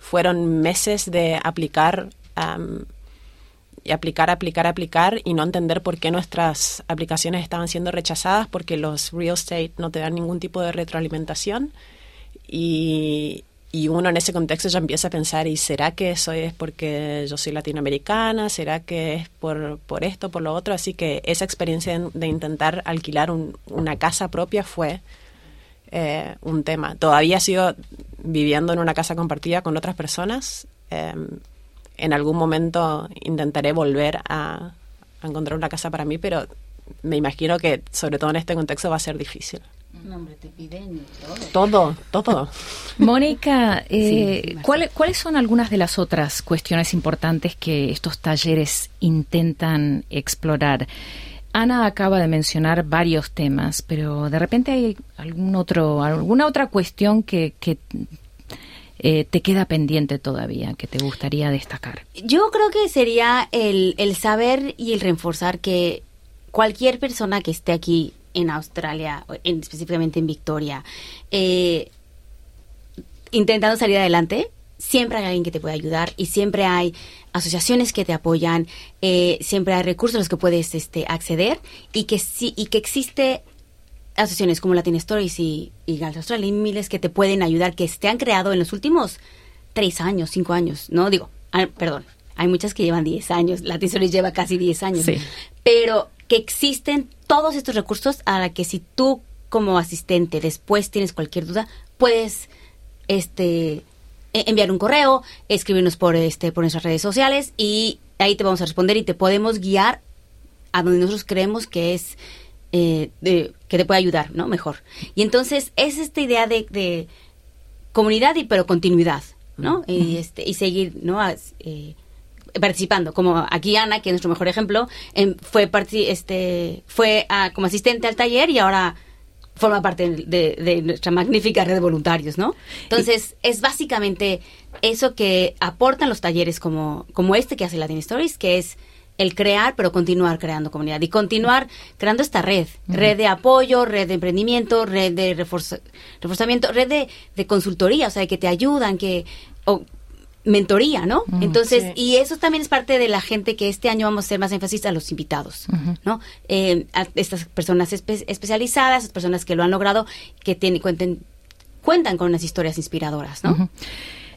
fueron meses de aplicar y aplicar, aplicar, aplicar y no entender por qué nuestras aplicaciones estaban siendo rechazadas porque los real estate no te dan ningún tipo de retroalimentación y, y uno en ese contexto ya empieza a pensar, ¿y será que eso es porque yo soy latinoamericana? ¿Será que es por, por esto, por lo otro? Así que esa experiencia de, intentar alquilar una casa propia fue eh, un tema. Todavía sigo viviendo en una casa compartida con otras personas. Em, en algún momento intentaré volver a, encontrar una casa para mí, pero me imagino que sobre todo en este contexto va a ser difícil. todo. Todo, Mónica, eh, ¿cuáles son algunas de las otras cuestiones importantes que estos talleres intentan explorar? Ana acaba de mencionar varios temas, pero de repente hay algún otro, alguna otra cuestión que, que eh, te queda pendiente todavía, que te gustaría destacar? Yo creo que sería el, el saber y el reforzar que cualquier persona que esté aquí en Australia, en, específicamente en Victoria, eh, intentando salir adelante, siempre hay alguien que te puede ayudar y siempre hay asociaciones que te apoyan, eh, siempre hay recursos a los que puedes este, acceder y que sí y que existe asociaciones como Latin Stories y, y Australia y miles que te pueden ayudar, que se han creado en los últimos tres años, cinco años, ¿no? Digo, ah, perdón, hay muchas que llevan diez años, Latin Stories lleva casi diez años, pero que existen todos estos recursos a la que si tú como asistente después tienes cualquier duda, puedes este enviar un correo, escribirnos por este por nuestras redes sociales y ahí te vamos a responder y te podemos guiar a donde nosotros creemos que es eh, de, que te puede ayudar, ¿no? Mejor. Y entonces es esta idea de, comunidad y pero continuidad, ¿no? Y este y seguir, ¿no? Eh, participando, como aquí Ana, que es nuestro mejor ejemplo, em, fue este fue como asistente al taller y ahora forma parte de, nuestra magnífica red de voluntarios, ¿no? Entonces, es básicamente eso que aportan los talleres como, como este que hace Latin Stories, que es el crear, pero continuar creando comunidad y continuar creando esta red, red de apoyo, red de emprendimiento, red de reforzamiento, red de, de, consultoría, o sea, que te ayudan, que o mentoría, ¿no? Entonces, y eso también es parte de la gente que este año vamos a hacer más énfasis a los invitados, ¿no? Eh, a estas personas especializadas, personas que lo han logrado, que tienen, cuenten, cuentan con unas historias inspiradoras, ¿no?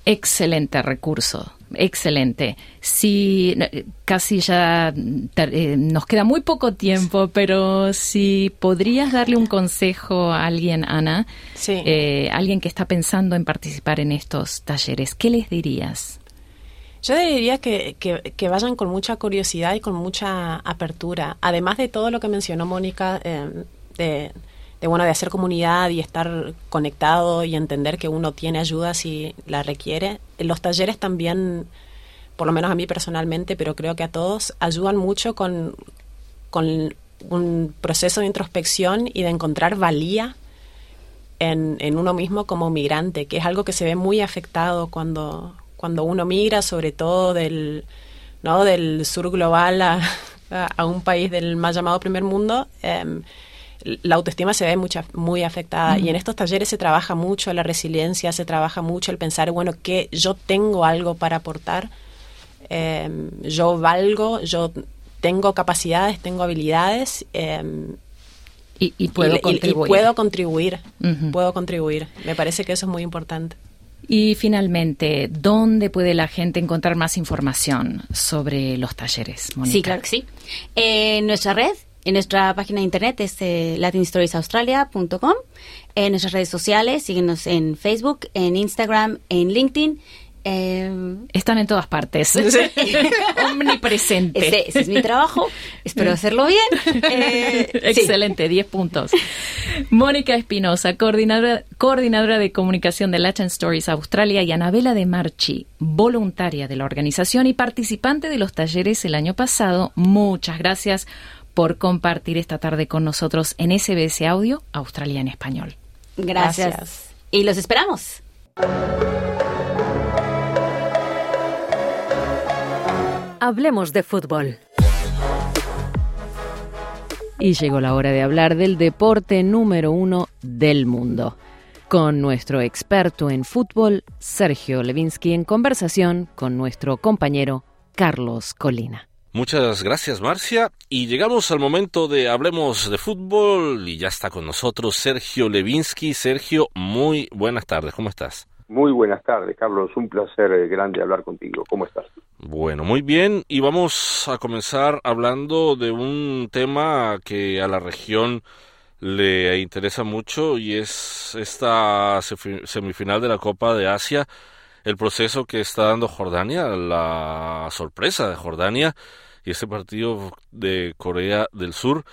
Excelente recurso, excelente. Si casi ya eh, nos queda muy poco tiempo, pero si podrías darle un consejo a alguien, Ana, eh, alguien que está pensando en participar en estos talleres, ¿qué les dirías? Yo diría que, que, vayan con mucha curiosidad y con mucha apertura, además de todo lo que mencionó Mónica eh, de de de hacer comunidad y estar conectado y entender que uno tiene ayuda si la requiere. Los talleres también, por lo menos a mí personalmente, pero creo que a todos, ayudan mucho con, con un proceso de introspección y de encontrar valía en, en, uno mismo como migrante, que es algo que se ve muy afectado cuando, cuando uno migra, sobre todo del, ¿no? del sur global a, a, un país del más llamado primer mundo. Em, la autoestima se ve mucha, muy afectada y en estos talleres se trabaja mucho la resiliencia, se trabaja mucho el pensar, bueno, que yo tengo algo para aportar, em, yo valgo, yo tengo capacidades, tengo habilidades. Em, y, puedo contribuir. puedo contribuir, puedo contribuir. Me parece que eso es muy importante. Y finalmente, ¿dónde puede la gente encontrar más información sobre los talleres? Sí, claro que sí. En nuestra red en nuestra página de internet es eh, latinstoriesaustralia.com. En nuestras redes sociales, síguenos en Facebook, en Instagram, en LinkedIn. Em, Están en todas partes. Omnipresente. Ese, es mi trabajo. Espero hacerlo bien. Eh, Excelente, 10 puntos. Mónica Espinosa, coordinadora, coordinadora de comunicación de Latin Stories Australia, y Anabela de Marchi, voluntaria de la organización y participante de los talleres el año pasado. Muchas gracias por compartir esta tarde con nosotros en SBS Audio Australia en Español. Gracias. Y los esperamos. Hablemos de fútbol. Y llegó la hora de hablar del deporte número uno del mundo, con nuestro experto en fútbol, Sergio Levinsky, en conversación con nuestro compañero Carlos Colina. Muchas gracias, Marcia. Y llegamos al momento de hablemos de fútbol y ya está con nosotros Sergio Levinsky. Sergio, muy buenas tardes. ¿Cómo estás? Muy buenas tardes, Carlos. Un placer eh, grande hablar contigo. ¿Cómo estás? Bueno, muy bien. Y vamos a comenzar hablando de un tema que a la región le interesa mucho y es esta semifinal de la Copa de Asia el proceso que está dando Jordania, la sorpresa de Jordania y este partido de Corea del Sur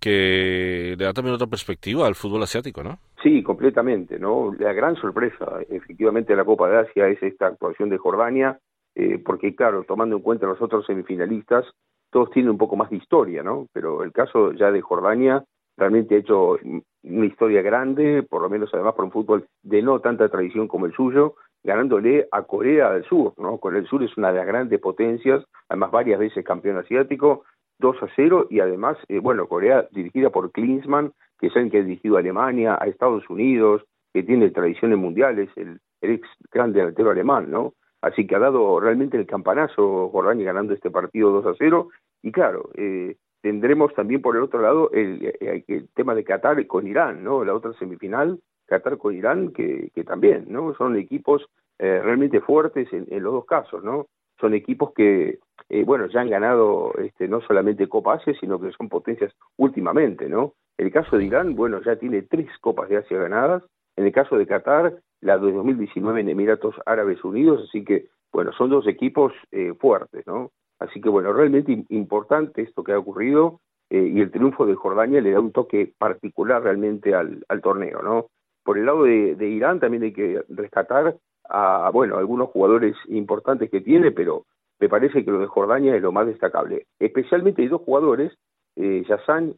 que le da también otra perspectiva al fútbol asiático, ¿no? Sí, completamente, ¿no? La gran sorpresa, efectivamente, de la Copa de Asia es esta actuación de Jordania, eh, porque claro, tomando en cuenta los otros semifinalistas, todos tienen un poco más de historia, ¿no? Pero el caso ya de Jordania realmente ha hecho una historia grande, por lo menos además por un fútbol de no tanta tradición como el suyo, ganándole a Corea del Sur, ¿no? Corea del Sur es una de las grandes potencias, además varias veces campeón asiático, 2 a 0 y además, eh, bueno, Corea dirigida por Klinsmann, que el que ha dirigido a Alemania, a Estados Unidos, que tiene tradiciones mundiales, el, el ex gran delantero alemán, ¿no? Así que ha dado realmente el campanazo Jordania ganando este partido 2 a 0 y claro, eh, tendremos también por el otro lado el, el, tema de Qatar con Irán, ¿no? La otra semifinal, Qatar con Irán, que, que también, ¿no? Son equipos eh, realmente fuertes en, en, los dos casos, ¿no? Son equipos que, eh, bueno, ya han ganado este, no solamente Copa Asia, sino que son potencias últimamente, ¿no? El caso de Irán, bueno, ya tiene tres Copas de Asia ganadas. En el caso de Qatar, la de 2019 en Emiratos Árabes Unidos, así que, bueno, son dos equipos eh, fuertes, ¿no? Así que bueno, realmente importante esto que ha ocurrido eh, y el triunfo de Jordania le da un toque particular realmente al, al torneo, ¿no? Por el lado de, Irán también hay que rescatar a, bueno, algunos jugadores importantes que tiene, pero me parece que lo de Jordania es lo más destacable. Especialmente hay dos jugadores, eh,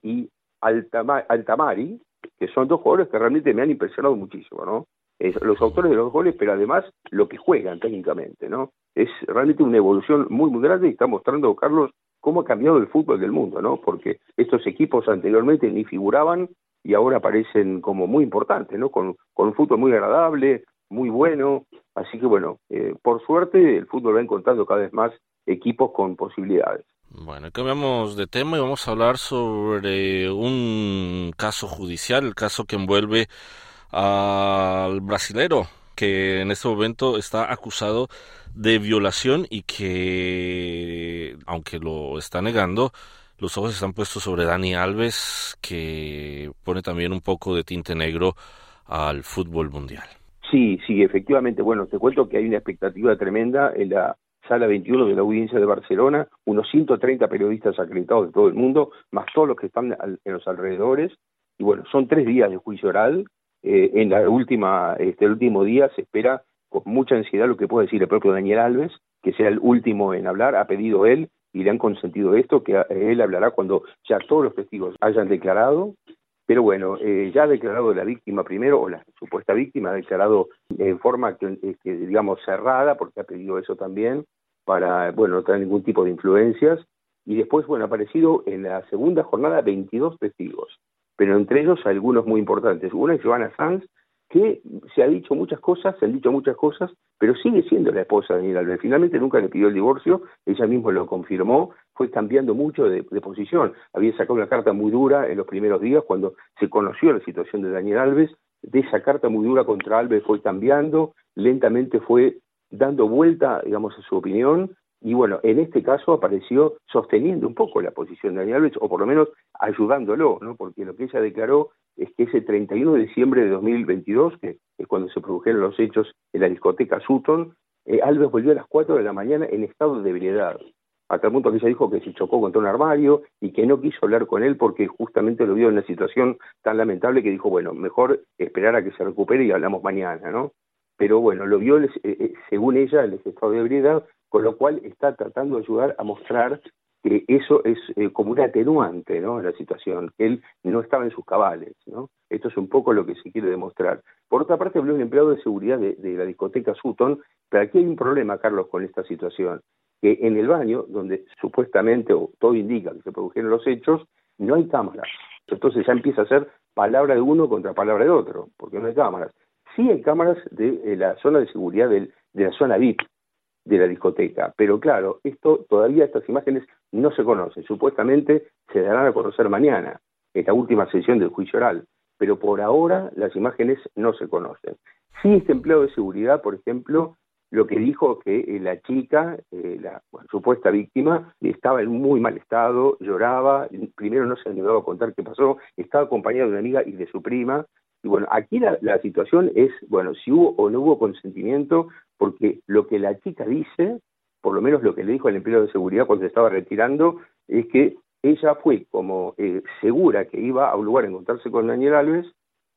y Altama, Altamari, que son dos jugadores que realmente me han impresionado muchísimo, ¿no? los autores de los goles, pero además lo que juegan técnicamente, ¿no? Es realmente una evolución muy, muy grande y está mostrando, Carlos, cómo ha cambiado el fútbol del mundo, ¿no? Porque estos equipos anteriormente ni figuraban y ahora aparecen como muy importantes, ¿no? Con, un fútbol muy agradable, muy bueno. Así que, bueno, eh, por suerte el fútbol va encontrando cada vez más equipos con posibilidades. Bueno, cambiamos de tema y vamos a hablar sobre un caso judicial, el caso que envuelve al brasilero que en este momento está acusado de violación y que, aunque lo está negando, los ojos están puestos sobre Dani Alves, que pone también un poco de tinte negro al fútbol mundial. Sí, sí, efectivamente. Bueno, te cuento que hay una expectativa tremenda en la sala 21 de la audiencia de Barcelona, unos 130 periodistas acreditados de todo el mundo, más todos los que están en los alrededores. Y bueno, son tres días de juicio oral eh, en la última, este el último día se espera con mucha ansiedad lo que puede decir el propio Daniel Alves, que sea el último en hablar, ha pedido él y le han consentido esto, que él hablará cuando ya todos los testigos hayan declarado, pero bueno, eh, ya ha declarado la víctima primero, o la supuesta víctima ha declarado en forma que, este, digamos cerrada, porque ha pedido eso también, para, bueno, no tener ningún tipo de influencias, y después, bueno, ha aparecido en la segunda jornada 22 testigos pero entre ellos algunos muy importantes. Una es Joana Sanz, que se ha dicho muchas cosas, se han dicho muchas cosas, pero sigue siendo la esposa de Daniel Alves. Finalmente nunca le pidió el divorcio, ella misma lo confirmó, fue cambiando mucho de, de, posición. Había sacado una carta muy dura en los primeros días cuando se conoció la situación de Daniel Alves, de esa carta muy dura contra Alves fue cambiando, lentamente fue dando vuelta, digamos, a su opinión, y bueno, en este caso apareció sosteniendo un poco la posición de Daniel Alves, o por lo menos ayudándolo, ¿no? Porque lo que ella declaró es que ese 31 de diciembre de 2022, que es cuando se produjeron los hechos en la discoteca Sutton, eh, Alves volvió a las 4 de la mañana en estado de ebriedad. Hasta el punto que ella dijo que se chocó contra un armario y que no quiso hablar con él porque justamente lo vio en una situación tan lamentable que dijo, bueno, mejor esperar a que se recupere y hablamos mañana, ¿no? Pero bueno, lo vio, eh, eh, según ella, ese estado de ebriedad, con lo cual está tratando de ayudar a mostrar que eso es eh, como un atenuante ¿no? la situación, que él no estaba en sus cabales. ¿no? Esto es un poco lo que se quiere demostrar. Por otra parte, habló un empleado de seguridad de, la discoteca Sutton, pero aquí hay un problema, Carlos, con esta situación, que en el baño, donde supuestamente, o todo indica que se produjeron los hechos, no hay cámaras. Entonces ya empieza a ser palabra de uno contra palabra de otro, porque no hay cámaras. Sí hay cámaras de, de la zona de seguridad del, de la zona VIP, de la discoteca. Pero claro, esto todavía estas imágenes no se conocen. Supuestamente se darán a conocer mañana, esta última sesión del juicio oral. Pero por ahora las imágenes no se conocen. Sí, este empleo de seguridad, por ejemplo, lo que dijo que eh, la chica, eh, la supuesta víctima, estaba en muy mal estado, lloraba, primero no se animaba a contar qué pasó, estaba acompañada de una amiga y de su prima, y bueno, aquí la, la, situación es, bueno, si hubo o no hubo consentimiento, porque lo que la chica dice, por lo menos lo que le dijo el empleado de seguridad cuando estaba retirando, es que ella fue como eh, segura que iba a un lugar a encontrarse con Daniel Alves,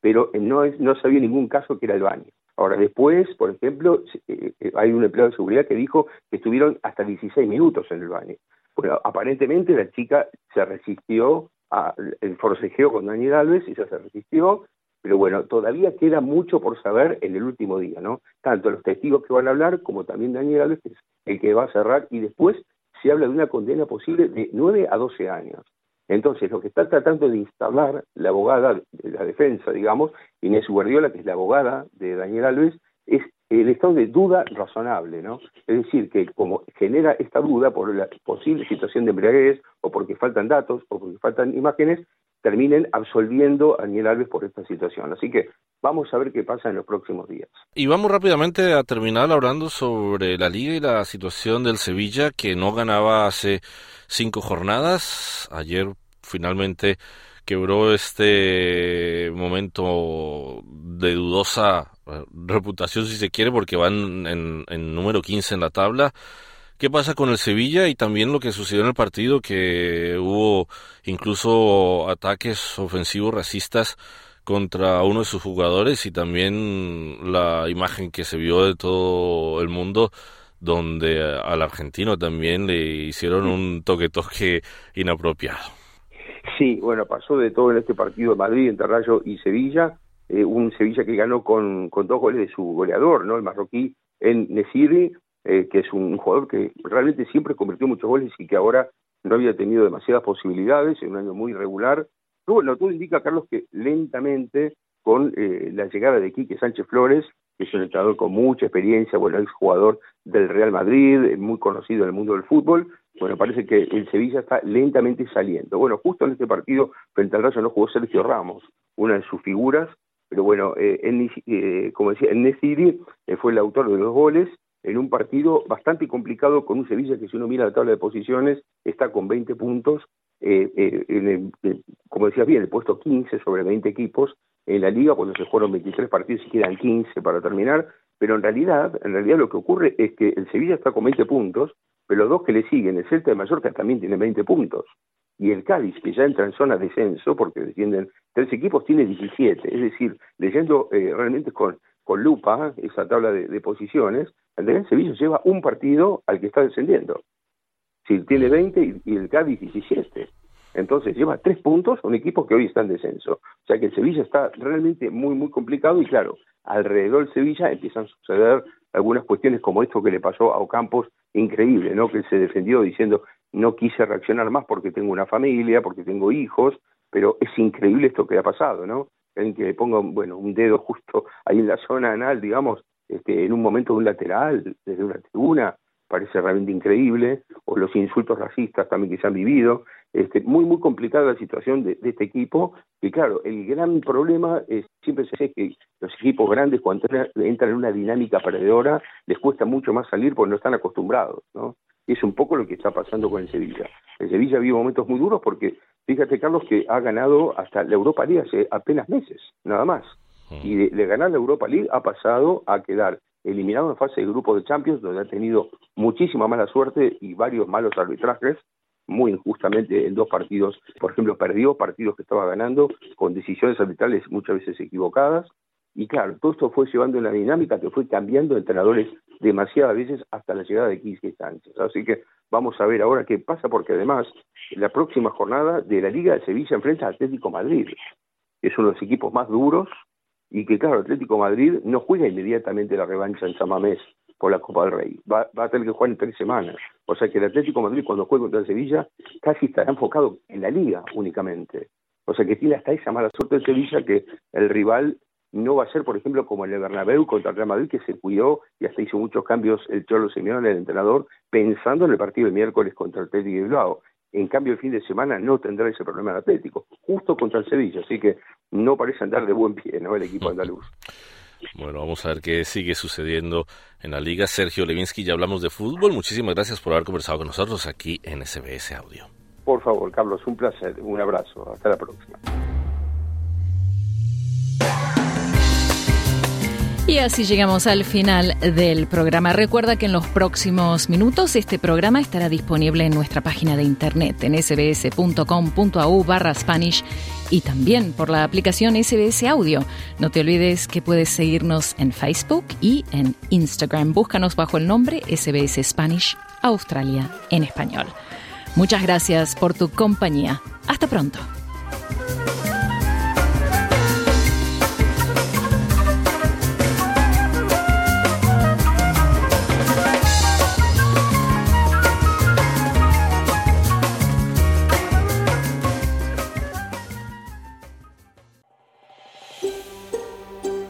pero no, no sabía ningún caso que era el baño. Ahora, después, por ejemplo, eh, eh, hay un empleado de seguridad que dijo que estuvieron hasta 16 minutos en el baño. Bueno, aparentemente la chica se resistió al forcejeo con Daniel Alves, ella se resistió, pero bueno, todavía queda mucho por saber en el último día, ¿no? Tanto los testigos que van a hablar como también Daniel Alves, que es el que va a cerrar, y después se habla de una condena posible de 9 a 12 años. Entonces, lo que está tratando de instalar la abogada de la defensa, digamos, Inés Guardiola, que es la abogada de Daniel Alves, es el estado de duda razonable, ¿no? Es decir, que como genera esta duda por la posible situación de embriaguez, o porque faltan datos, o porque faltan imágenes, terminen absolviendo a Daniel Alves por esta situación. Así que vamos a ver qué pasa en los próximos días. Y vamos rápidamente a terminar hablando sobre la liga y la situación del Sevilla, que no ganaba hace cinco jornadas. Ayer finalmente quebró este momento de dudosa eh, reputación, si se quiere, porque van en, en número 15 en la tabla qué pasa con el Sevilla y también lo que sucedió en el partido, que hubo incluso ataques ofensivos racistas contra uno de sus jugadores y también la imagen que se vio de todo el mundo donde al argentino también le hicieron un toque-toque inapropiado. Sí, bueno, pasó de todo en este partido de Madrid entre Rayo y Sevilla, eh, un Sevilla que ganó con, con dos goles de su goleador, ¿no? El marroquí en Nesiri, eh, que es un jugador que realmente siempre convirtió muchos goles y que ahora no había tenido demasiadas posibilidades, en un año muy irregular. Pero bueno, todo indica, Carlos, que lentamente con eh, la llegada de Quique Sánchez Flores, que es un entrenador con mucha experiencia, bueno, es jugador del Real Madrid, muy conocido en el mundo del fútbol, bueno, parece que el Sevilla está lentamente saliendo. Bueno, justo en este partido frente al Rayo no jugó Sergio Ramos, una de sus figuras, pero bueno, eh, eh, como decía, en Nesiri fue el autor de los goles en un partido bastante complicado con un Sevilla que si uno mira la tabla de posiciones está con 20 puntos, eh, eh, en eh, como decías bien, el puesto 15 sobre 20 equipos. En la liga cuando se jugaron 23 partidos y quedan 15 para terminar, pero en realidad, en realidad lo que ocurre es que el Sevilla está con 20 puntos, pero los dos que le siguen, el Celta de Mallorca también tiene 20 puntos, y el Cádiz, que ya entra en zona de descenso, porque descienden tres equipos, tiene 17, es decir, leyendo realmente con, con lupa esa tabla de, posiciones, el de Sevilla lleva un partido al que está descendiendo. Si tiene 20 y, el Cádiz 17. Entonces lleva tres puntos a un equipo que hoy está en descenso. O sea que el Sevilla está realmente muy, muy complicado y claro, alrededor del Sevilla empiezan a suceder algunas cuestiones como esto que le pasó a Ocampos, increíble, ¿no? Que se defendió diciendo no quise reaccionar más porque tengo una familia, porque tengo hijos, pero es increíble esto que ha pasado, ¿no? en que ponga bueno, un dedo justo ahí en la zona anal, digamos, este, en un momento de un lateral, desde una tribuna, parece realmente increíble, o los insultos racistas también que se han vivido, este, muy, muy complicada la situación de, este equipo, y claro, el gran problema es, siempre se dice que los equipos grandes cuando entran en una dinámica perdedora, les cuesta mucho más salir porque no están acostumbrados, ¿no? es un poco lo que está pasando con el Sevilla. El Sevilla vive momentos muy duros porque, fíjate Carlos, que ha ganado hasta la Europa League hace apenas meses, nada más. Y de, ganar la Europa League ha pasado a quedar eliminado en fase de grupo de Champions, donde ha tenido muchísima mala suerte y varios malos arbitrajes, muy injustamente en dos partidos. Por ejemplo, perdió partidos que estaba ganando con decisiones arbitrales muchas veces equivocadas. Y claro, todo esto fue llevando una dinámica que fue cambiando entrenadores demasiadas veces hasta la llegada de Quique Sánchez. Así que vamos a ver ahora qué pasa, porque además la próxima jornada de la Liga de Sevilla enfrenta a Atlético Madrid, es uno de los equipos más duros, y que claro, Atlético Madrid no juega inmediatamente la revancha en Samamés por la Copa del Rey, va, va a tener que jugar en tres semanas. O sea que el Atlético Madrid cuando juegue contra el Sevilla casi estará enfocado en la Liga únicamente. O sea que tiene hasta esa mala suerte de Sevilla que el rival no va a ser, por ejemplo, como el de Bernabéu contra el Real Madrid, que se cuidó y hasta hizo muchos cambios el Cholo Simeone, el entrenador, pensando en el partido del miércoles contra el Atlético de Bilbao. En cambio, el fin de semana no tendrá ese problema el Atlético, justo contra el Sevilla, así que no parece andar de buen pie, ¿no? El equipo andaluz. Bueno, vamos a ver qué sigue sucediendo en la liga. Sergio Levinsky, ya hablamos de fútbol. Muchísimas gracias por haber conversado con nosotros aquí en SBS Audio. Por favor, Carlos, un placer. Un abrazo. Hasta la próxima. Y así llegamos al final del programa. Recuerda que en los próximos minutos este programa estará disponible en nuestra página de internet en sbs.com.au barra Spanish y también por la aplicación SBS Audio. No te olvides que puedes seguirnos en Facebook y en Instagram. Búscanos bajo el nombre SBS Spanish Australia en español. Muchas gracias por tu compañía. Hasta pronto.